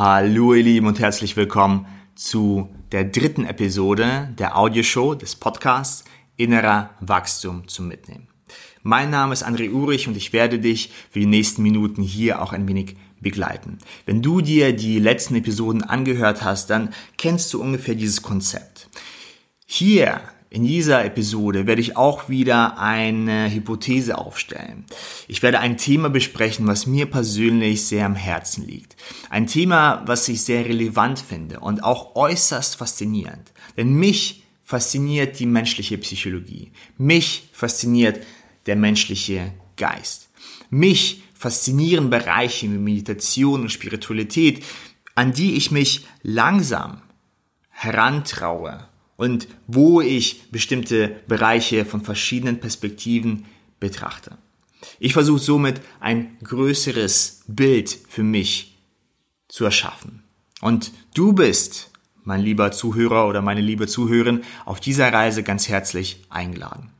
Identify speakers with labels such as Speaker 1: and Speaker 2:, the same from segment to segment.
Speaker 1: Hallo ihr Lieben und herzlich willkommen zu der dritten Episode der Audioshow des Podcasts Innerer Wachstum zum Mitnehmen. Mein Name ist André Urich und ich werde dich für die nächsten Minuten hier auch ein wenig begleiten. Wenn du dir die letzten Episoden angehört hast, dann kennst du ungefähr dieses Konzept. Hier in dieser Episode werde ich auch wieder eine Hypothese aufstellen. Ich werde ein Thema besprechen, was mir persönlich sehr am Herzen liegt. Ein Thema, was ich sehr relevant finde und auch äußerst faszinierend. Denn mich fasziniert die menschliche Psychologie. Mich fasziniert der menschliche Geist. Mich faszinieren Bereiche wie Meditation und Spiritualität, an die ich mich langsam herantraue und wo ich bestimmte Bereiche von verschiedenen Perspektiven betrachte. Ich versuche somit ein größeres Bild für mich zu erschaffen. Und du bist, mein lieber Zuhörer oder meine liebe Zuhörerin, auf dieser Reise ganz herzlich eingeladen.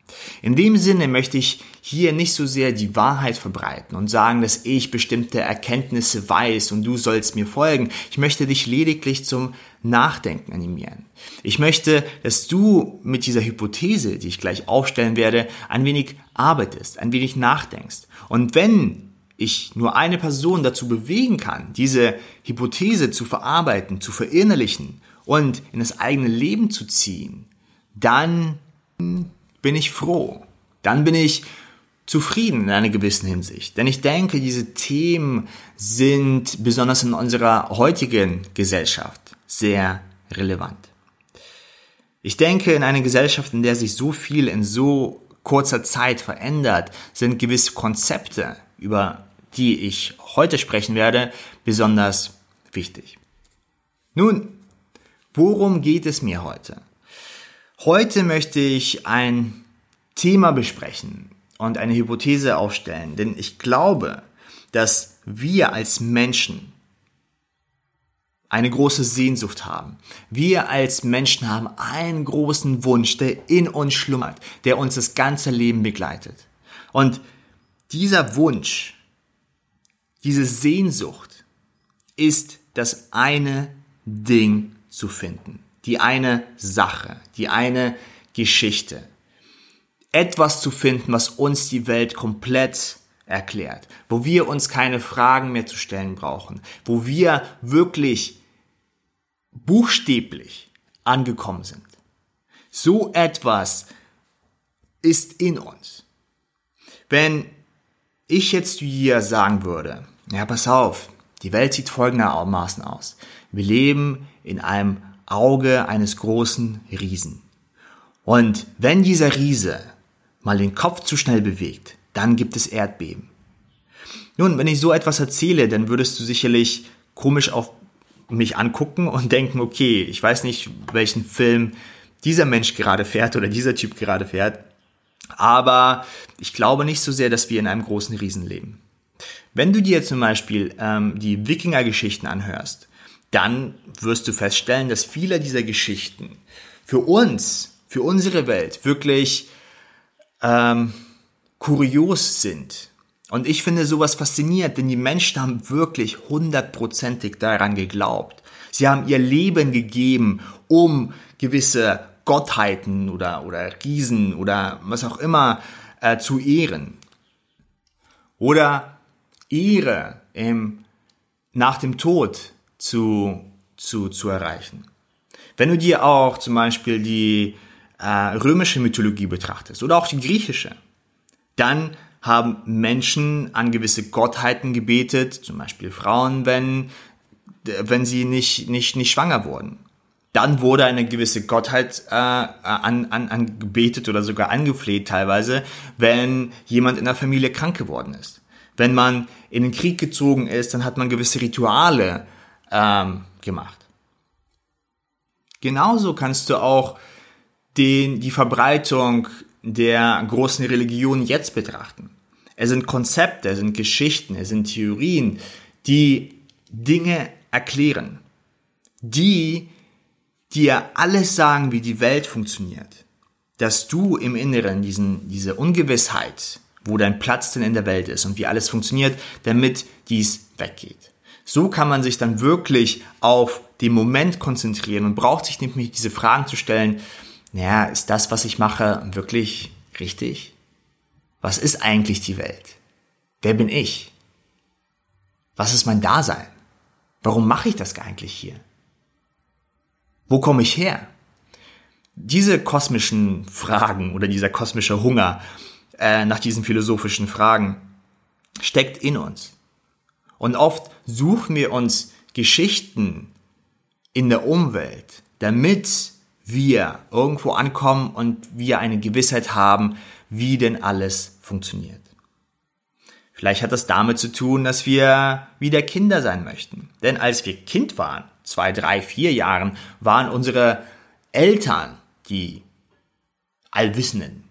Speaker 1: In dem Sinne möchte ich hier nicht so sehr die Wahrheit verbreiten und sagen, dass ich bestimmte Erkenntnisse weiß und du sollst mir folgen. Ich möchte dich lediglich zum Nachdenken animieren. Ich möchte, dass du mit dieser Hypothese, die ich gleich aufstellen werde, ein wenig arbeitest, ein wenig nachdenkst. Und wenn ich nur eine Person dazu bewegen kann, diese Hypothese zu verarbeiten, zu verinnerlichen und in das eigene Leben zu ziehen, dann bin ich froh. Dann bin ich zufrieden in einer gewissen Hinsicht. Denn ich denke, diese Themen sind besonders in unserer heutigen Gesellschaft sehr relevant. Ich denke, in einer Gesellschaft, in der sich so viel in so kurzer Zeit verändert, sind gewisse Konzepte, über die ich heute sprechen werde, besonders wichtig. Nun, worum geht es mir heute? Heute möchte ich ein Thema besprechen und eine Hypothese aufstellen, denn ich glaube, dass wir als Menschen eine große Sehnsucht haben. Wir als Menschen haben einen großen Wunsch, der in uns schlummert, der uns das ganze Leben begleitet. Und dieser Wunsch, diese Sehnsucht ist das eine Ding zu finden die eine Sache, die eine Geschichte. Etwas zu finden, was uns die Welt komplett erklärt, wo wir uns keine Fragen mehr zu stellen brauchen, wo wir wirklich buchstäblich angekommen sind. So etwas ist in uns. Wenn ich jetzt hier sagen würde, ja, pass auf, die Welt sieht folgendermaßen aus. Wir leben in einem Auge eines großen Riesen. Und wenn dieser Riese mal den Kopf zu schnell bewegt, dann gibt es Erdbeben. Nun, wenn ich so etwas erzähle, dann würdest du sicherlich komisch auf mich angucken und denken, okay, ich weiß nicht, welchen Film dieser Mensch gerade fährt oder dieser Typ gerade fährt, aber ich glaube nicht so sehr, dass wir in einem großen Riesen leben. Wenn du dir zum Beispiel ähm, die Wikinger-Geschichten anhörst, dann wirst du feststellen, dass viele dieser Geschichten für uns, für unsere Welt wirklich ähm, kurios sind. Und ich finde sowas fasziniert, denn die Menschen haben wirklich hundertprozentig daran geglaubt. Sie haben ihr Leben gegeben, um gewisse Gottheiten oder, oder Riesen oder was auch immer äh, zu ehren. Oder Ehre im, nach dem Tod zu, zu, zu erreichen. Wenn du dir auch zum Beispiel die äh, römische Mythologie betrachtest oder auch die griechische, dann haben Menschen an gewisse Gottheiten gebetet, zum Beispiel Frauen, wenn, wenn sie nicht, nicht, nicht schwanger wurden. Dann wurde eine gewisse Gottheit äh, an, an, an oder sogar angefleht teilweise, wenn jemand in der Familie krank geworden ist. Wenn man in den Krieg gezogen ist, dann hat man gewisse Rituale ähm, gemacht. Genauso kannst du auch den, die Verbreitung der großen Religion jetzt betrachten. Es sind Konzepte, es sind Geschichten, es sind Theorien, die Dinge erklären, die dir alles sagen, wie die Welt funktioniert, dass du im Inneren diesen, diese Ungewissheit, wo dein Platz denn in der Welt ist und wie alles funktioniert, damit dies weggeht. So kann man sich dann wirklich auf den Moment konzentrieren und braucht sich nämlich diese Fragen zu stellen, naja, ist das, was ich mache, wirklich richtig? Was ist eigentlich die Welt? Wer bin ich? Was ist mein Dasein? Warum mache ich das eigentlich hier? Wo komme ich her? Diese kosmischen Fragen oder dieser kosmische Hunger äh, nach diesen philosophischen Fragen steckt in uns. Und oft suchen wir uns Geschichten in der Umwelt, damit wir irgendwo ankommen und wir eine Gewissheit haben, wie denn alles funktioniert. Vielleicht hat das damit zu tun, dass wir wieder Kinder sein möchten. Denn als wir Kind waren, zwei, drei, vier Jahren, waren unsere Eltern die Allwissenden,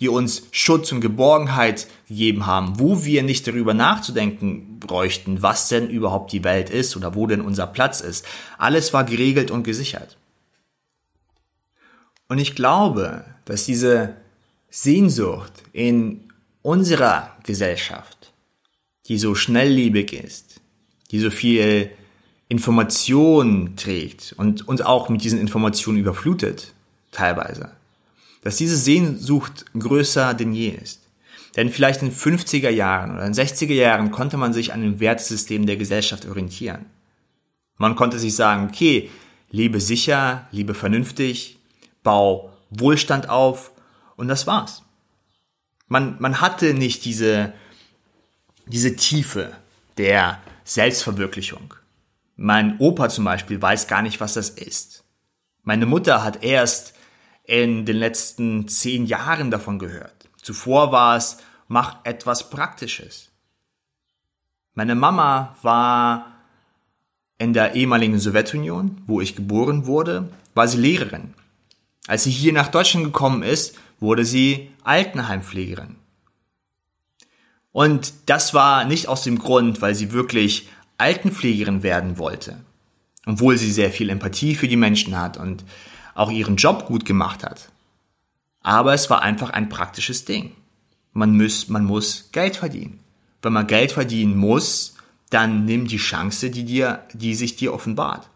Speaker 1: die uns Schutz und Geborgenheit gegeben haben, wo wir nicht darüber nachzudenken bräuchten, was denn überhaupt die Welt ist oder wo denn unser Platz ist. Alles war geregelt und gesichert. Und ich glaube, dass diese Sehnsucht in unserer Gesellschaft, die so schnelllebig ist, die so viel Information trägt und uns auch mit diesen Informationen überflutet, teilweise, dass diese Sehnsucht größer denn je ist. Denn vielleicht in 50er Jahren oder in 60er Jahren konnte man sich an dem Wertesystem der Gesellschaft orientieren. Man konnte sich sagen, okay, lebe sicher, lebe vernünftig, bau Wohlstand auf und das war's. Man, man hatte nicht diese, diese Tiefe der Selbstverwirklichung. Mein Opa zum Beispiel weiß gar nicht, was das ist. Meine Mutter hat erst in den letzten zehn Jahren davon gehört. Zuvor war es, mach etwas Praktisches. Meine Mama war in der ehemaligen Sowjetunion, wo ich geboren wurde, war sie Lehrerin. Als sie hier nach Deutschland gekommen ist, wurde sie Altenheimpflegerin. Und das war nicht aus dem Grund, weil sie wirklich Altenpflegerin werden wollte, obwohl sie sehr viel Empathie für die Menschen hat und auch ihren Job gut gemacht hat. Aber es war einfach ein praktisches Ding. Man muss, man muss Geld verdienen. Wenn man Geld verdienen muss, dann nimm die Chance, die dir, die sich dir offenbart.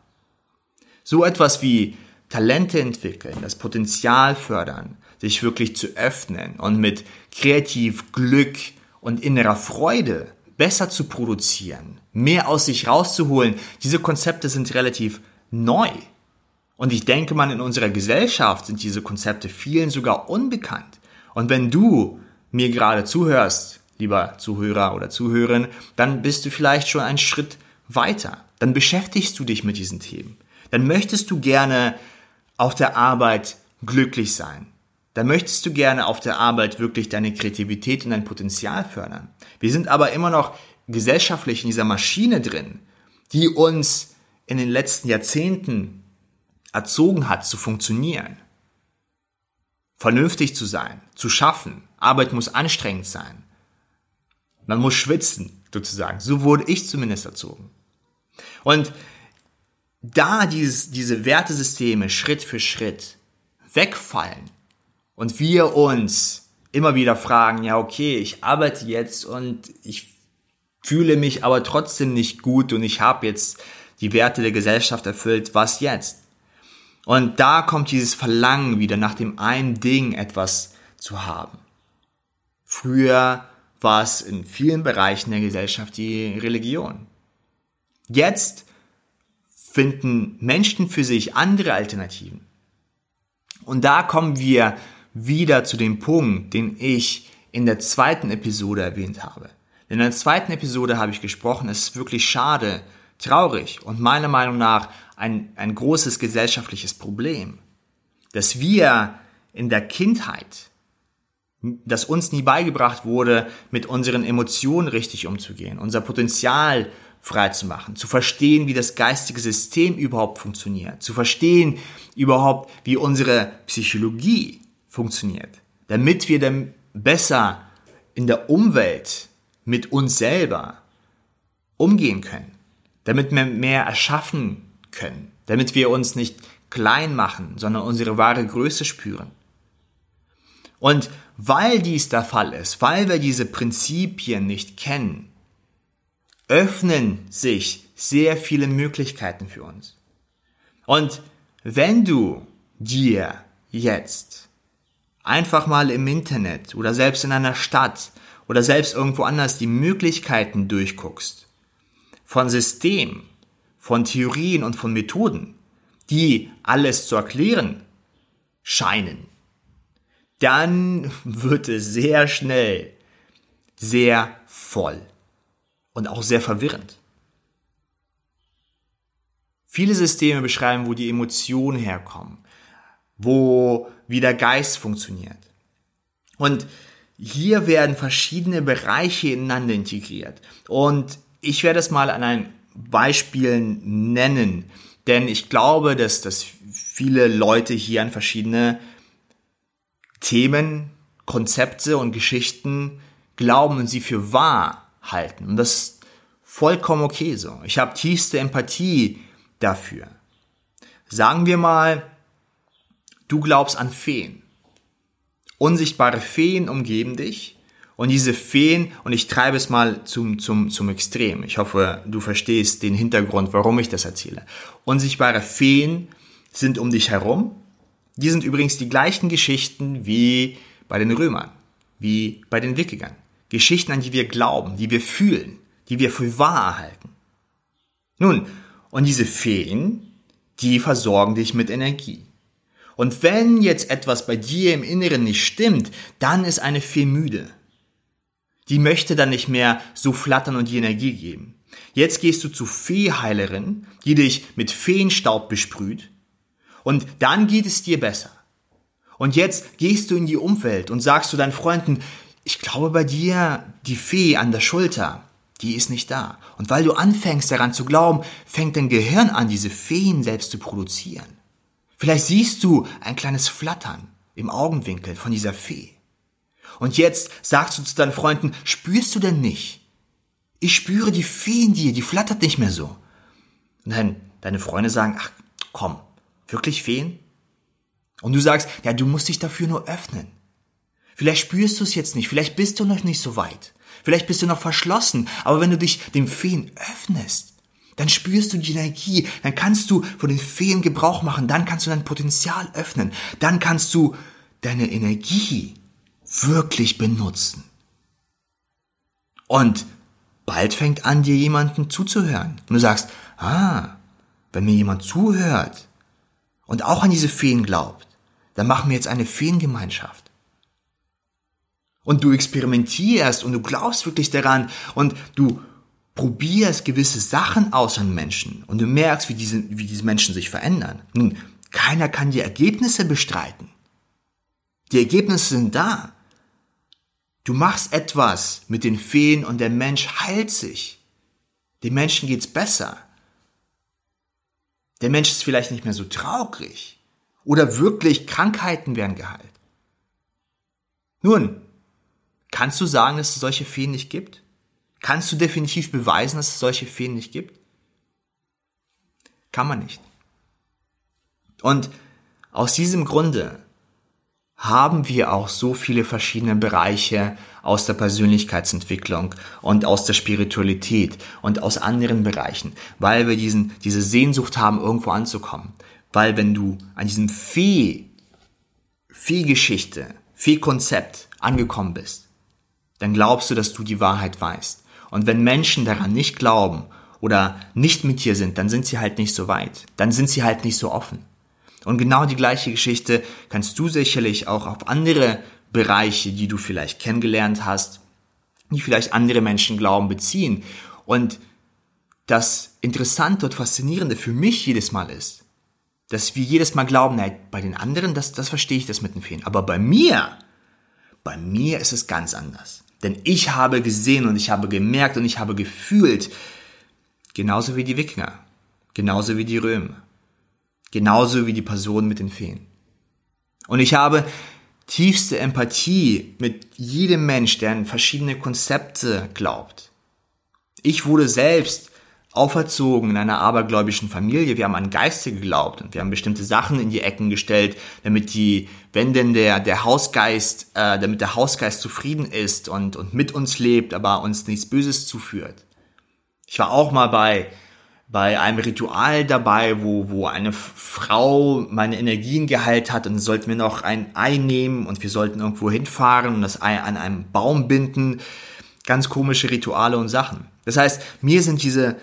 Speaker 1: So etwas wie Talente entwickeln, das Potenzial fördern, sich wirklich zu öffnen und mit kreativ Glück und innerer Freude besser zu produzieren, mehr aus sich rauszuholen, diese Konzepte sind relativ neu. Und ich denke mal, in unserer Gesellschaft sind diese Konzepte vielen sogar unbekannt. Und wenn du mir gerade zuhörst, lieber Zuhörer oder Zuhörerin, dann bist du vielleicht schon einen Schritt weiter. Dann beschäftigst du dich mit diesen Themen. Dann möchtest du gerne auf der Arbeit glücklich sein dann möchtest du gerne auf der Arbeit wirklich deine Kreativität und dein Potenzial fördern. Wir sind aber immer noch gesellschaftlich in dieser Maschine drin, die uns in den letzten Jahrzehnten erzogen hat, zu funktionieren. Vernünftig zu sein, zu schaffen. Arbeit muss anstrengend sein. Man muss schwitzen, sozusagen. So wurde ich zumindest erzogen. Und da dieses, diese Wertesysteme Schritt für Schritt wegfallen, und wir uns immer wieder fragen, ja, okay, ich arbeite jetzt und ich fühle mich aber trotzdem nicht gut und ich habe jetzt die Werte der Gesellschaft erfüllt, was jetzt? Und da kommt dieses Verlangen wieder nach dem einen Ding etwas zu haben. Früher war es in vielen Bereichen der Gesellschaft die Religion. Jetzt finden Menschen für sich andere Alternativen. Und da kommen wir wieder zu dem Punkt, den ich in der zweiten Episode erwähnt habe. In der zweiten Episode habe ich gesprochen, es ist wirklich schade, traurig und meiner Meinung nach ein, ein großes gesellschaftliches Problem, dass wir in der Kindheit, dass uns nie beigebracht wurde, mit unseren Emotionen richtig umzugehen, unser Potenzial frei zu machen, zu verstehen, wie das geistige System überhaupt funktioniert, zu verstehen überhaupt, wie unsere Psychologie funktioniert, damit wir dann besser in der Umwelt mit uns selber umgehen können, damit wir mehr erschaffen können, damit wir uns nicht klein machen, sondern unsere wahre Größe spüren. Und weil dies der Fall ist, weil wir diese Prinzipien nicht kennen, öffnen sich sehr viele Möglichkeiten für uns. Und wenn du dir jetzt einfach mal im Internet oder selbst in einer Stadt oder selbst irgendwo anders die Möglichkeiten durchguckst, von Systemen, von Theorien und von Methoden, die alles zu erklären scheinen, dann wird es sehr schnell sehr voll und auch sehr verwirrend. Viele Systeme beschreiben, wo die Emotionen herkommen, wo wie der Geist funktioniert. Und hier werden verschiedene Bereiche ineinander integriert. Und ich werde es mal an ein Beispiel nennen, denn ich glaube, dass, dass viele Leute hier an verschiedene Themen, Konzepte und Geschichten glauben und sie für wahr halten. Und das ist vollkommen okay so. Ich habe tiefste Empathie dafür. Sagen wir mal, du glaubst an Feen. Unsichtbare Feen umgeben dich und diese Feen, und ich treibe es mal zum, zum, zum Extrem. Ich hoffe, du verstehst den Hintergrund, warum ich das erzähle. Unsichtbare Feen sind um dich herum. Die sind übrigens die gleichen Geschichten wie bei den Römern, wie bei den Wikingern. Geschichten, an die wir glauben, die wir fühlen, die wir für wahr halten. Nun, und diese Feen, die versorgen dich mit Energie. Und wenn jetzt etwas bei dir im Inneren nicht stimmt, dann ist eine Fee müde. Die möchte dann nicht mehr so flattern und die Energie geben. Jetzt gehst du zu Feeheilerin, die dich mit Feenstaub besprüht und dann geht es dir besser. Und jetzt gehst du in die Umwelt und sagst zu deinen Freunden, ich glaube bei dir, die Fee an der Schulter, die ist nicht da. Und weil du anfängst daran zu glauben, fängt dein Gehirn an, diese Feen selbst zu produzieren. Vielleicht siehst du ein kleines Flattern im Augenwinkel von dieser Fee. Und jetzt sagst du zu deinen Freunden, spürst du denn nicht? Ich spüre die Fee in dir, die flattert nicht mehr so. Und dann deine Freunde sagen, ach komm, wirklich Feen? Und du sagst, ja, du musst dich dafür nur öffnen. Vielleicht spürst du es jetzt nicht, vielleicht bist du noch nicht so weit. Vielleicht bist du noch verschlossen, aber wenn du dich dem Feen öffnest, dann spürst du die Energie, dann kannst du von den Feen Gebrauch machen, dann kannst du dein Potenzial öffnen, dann kannst du deine Energie wirklich benutzen. Und bald fängt an, dir jemanden zuzuhören. Und du sagst, ah, wenn mir jemand zuhört und auch an diese Feen glaubt, dann machen wir jetzt eine Feengemeinschaft und du experimentierst und du glaubst wirklich daran und du probierst gewisse Sachen aus an Menschen und du merkst, wie diese, wie diese Menschen sich verändern. Nun, keiner kann die Ergebnisse bestreiten. Die Ergebnisse sind da. Du machst etwas mit den Feen und der Mensch heilt sich. Dem Menschen geht's besser. Der Mensch ist vielleicht nicht mehr so traurig. Oder wirklich Krankheiten werden geheilt. Nun, Kannst du sagen, dass es solche Feen nicht gibt? Kannst du definitiv beweisen, dass es solche Feen nicht gibt? Kann man nicht. Und aus diesem Grunde haben wir auch so viele verschiedene Bereiche aus der Persönlichkeitsentwicklung und aus der Spiritualität und aus anderen Bereichen, weil wir diesen, diese Sehnsucht haben, irgendwo anzukommen. Weil wenn du an diesem Fee, Fee-Geschichte, Fee-Konzept angekommen bist, dann glaubst du, dass du die Wahrheit weißt. Und wenn Menschen daran nicht glauben oder nicht mit dir sind, dann sind sie halt nicht so weit. Dann sind sie halt nicht so offen. Und genau die gleiche Geschichte kannst du sicherlich auch auf andere Bereiche, die du vielleicht kennengelernt hast, die vielleicht andere Menschen glauben, beziehen. Und das Interessante und Faszinierende für mich jedes Mal ist, dass wir jedes Mal glauben, nein, bei den anderen, das, das verstehe ich das mit den Feen. Aber bei mir, bei mir ist es ganz anders. Denn ich habe gesehen und ich habe gemerkt und ich habe gefühlt, genauso wie die Wikinger, genauso wie die Römer, genauso wie die Person mit den Feen. Und ich habe tiefste Empathie mit jedem Mensch, der an verschiedene Konzepte glaubt. Ich wurde selbst auferzogen in einer abergläubischen Familie. Wir haben an Geister geglaubt und wir haben bestimmte Sachen in die Ecken gestellt, damit die, wenn denn der, der Hausgeist, äh, damit der Hausgeist zufrieden ist und, und mit uns lebt, aber uns nichts Böses zuführt. Ich war auch mal bei bei einem Ritual dabei, wo, wo eine Frau meine Energien geheilt hat und sollten wir noch ein Ei nehmen und wir sollten irgendwo hinfahren und das Ei an einem Baum binden. Ganz komische Rituale und Sachen. Das heißt, mir sind diese,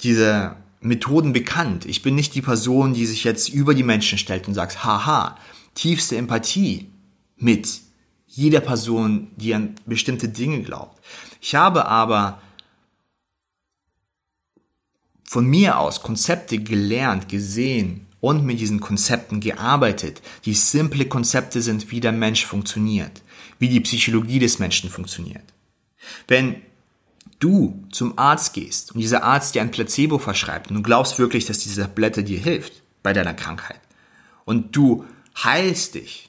Speaker 1: diese Methoden bekannt. Ich bin nicht die Person, die sich jetzt über die Menschen stellt und sagt, haha, tiefste Empathie mit jeder Person, die an bestimmte Dinge glaubt. Ich habe aber von mir aus Konzepte gelernt, gesehen und mit diesen Konzepten gearbeitet, die simple Konzepte sind, wie der Mensch funktioniert, wie die Psychologie des Menschen funktioniert. Wenn du zum Arzt gehst und dieser Arzt dir ein Placebo verschreibt und du glaubst wirklich, dass diese Tablette dir hilft bei deiner Krankheit und du heilst dich,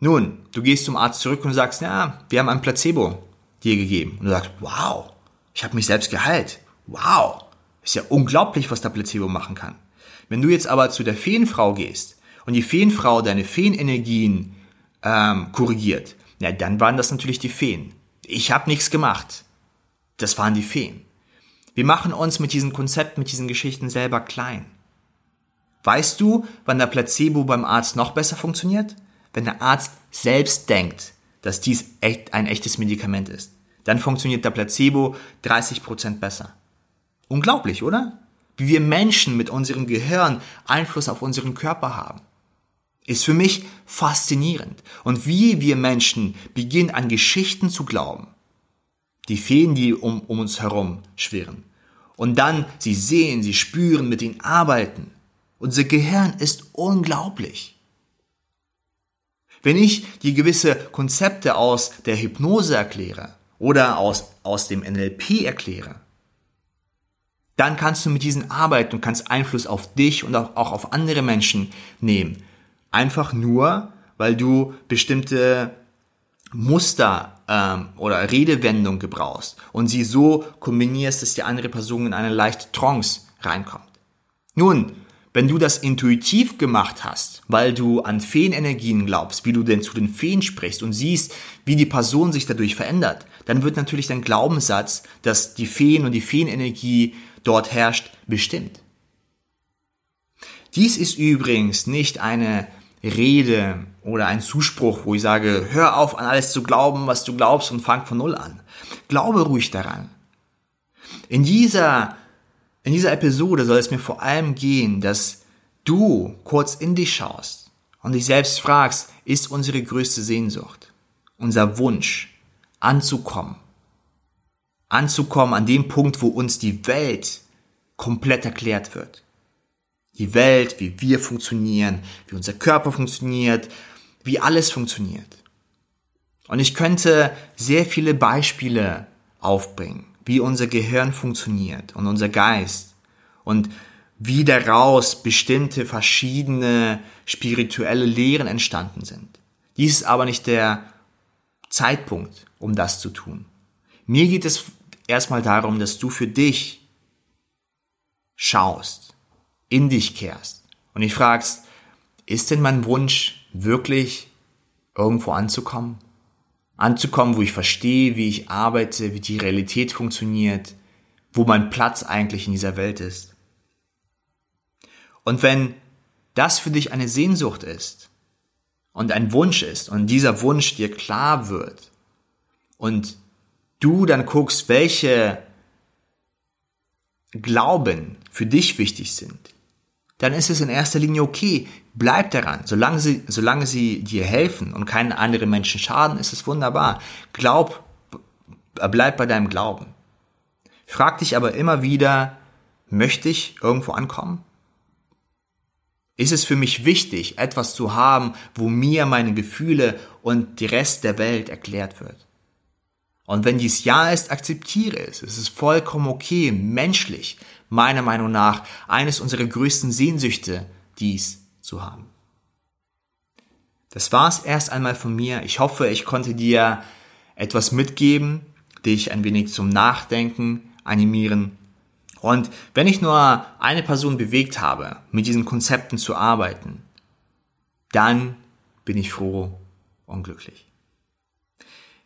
Speaker 1: nun, du gehst zum Arzt zurück und sagst, ja, wir haben ein Placebo dir gegeben. Und du sagst, wow, ich habe mich selbst geheilt. Wow, ist ja unglaublich, was der Placebo machen kann. Wenn du jetzt aber zu der Feenfrau gehst und die Feenfrau deine Feenenergien ähm, korrigiert, ja, dann waren das natürlich die Feen. Ich habe nichts gemacht. Das waren die Feen. Wir machen uns mit diesem Konzept, mit diesen Geschichten selber klein. Weißt du, wann der Placebo beim Arzt noch besser funktioniert? Wenn der Arzt selbst denkt, dass dies echt ein echtes Medikament ist, dann funktioniert der Placebo 30% besser. Unglaublich, oder? Wie wir Menschen mit unserem Gehirn Einfluss auf unseren Körper haben. Ist für mich faszinierend. Und wie wir Menschen beginnen an Geschichten zu glauben. Die Feen, die um, um uns herum schwirren. Und dann sie sehen, sie spüren, mit ihnen arbeiten. Unser Gehirn ist unglaublich. Wenn ich die gewisse Konzepte aus der Hypnose erkläre oder aus, aus dem NLP erkläre, dann kannst du mit diesen arbeiten und kannst Einfluss auf dich und auch, auf andere Menschen nehmen. Einfach nur, weil du bestimmte Muster ähm, oder Redewendung gebrauchst und sie so kombinierst, dass die andere Person in eine leichte Trance reinkommt. Nun, wenn du das intuitiv gemacht hast, weil du an Feenenergien glaubst, wie du denn zu den Feen sprichst und siehst, wie die Person sich dadurch verändert, dann wird natürlich dein Glaubenssatz, dass die Feen und die Feenenergie dort herrscht, bestimmt. Dies ist übrigens nicht eine Rede oder ein Zuspruch, wo ich sage, hör auf an alles zu glauben, was du glaubst und fang von Null an. Glaube ruhig daran. In dieser in dieser Episode soll es mir vor allem gehen, dass du kurz in dich schaust und dich selbst fragst, ist unsere größte Sehnsucht, unser Wunsch, anzukommen. Anzukommen an dem Punkt, wo uns die Welt komplett erklärt wird. Die Welt, wie wir funktionieren, wie unser Körper funktioniert, wie alles funktioniert. Und ich könnte sehr viele Beispiele aufbringen wie unser Gehirn funktioniert und unser Geist und wie daraus bestimmte verschiedene spirituelle Lehren entstanden sind. Dies ist aber nicht der Zeitpunkt, um das zu tun. Mir geht es erstmal darum, dass du für dich schaust, in dich kehrst und dich fragst, ist denn mein Wunsch wirklich irgendwo anzukommen? anzukommen, wo ich verstehe, wie ich arbeite, wie die Realität funktioniert, wo mein Platz eigentlich in dieser Welt ist. Und wenn das für dich eine Sehnsucht ist und ein Wunsch ist und dieser Wunsch dir klar wird und du dann guckst, welche Glauben für dich wichtig sind, dann ist es in erster Linie okay. Bleib daran. Solange sie, solange sie dir helfen und keinen anderen Menschen schaden, ist es wunderbar. Glaub, bleib bei deinem Glauben. Frag dich aber immer wieder, möchte ich irgendwo ankommen? Ist es für mich wichtig, etwas zu haben, wo mir meine Gefühle und die Rest der Welt erklärt wird? Und wenn dies Ja ist, akzeptiere es. Es ist vollkommen okay, menschlich meiner Meinung nach eines unserer größten Sehnsüchte, dies zu haben. Das war es erst einmal von mir. Ich hoffe, ich konnte dir etwas mitgeben, dich ein wenig zum Nachdenken animieren. Und wenn ich nur eine Person bewegt habe, mit diesen Konzepten zu arbeiten, dann bin ich froh und glücklich.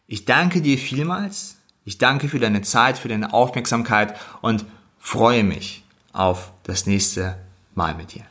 Speaker 1: Ich danke dir vielmals. Ich danke für deine Zeit, für deine Aufmerksamkeit und freue mich auf das nächste Mal mit dir.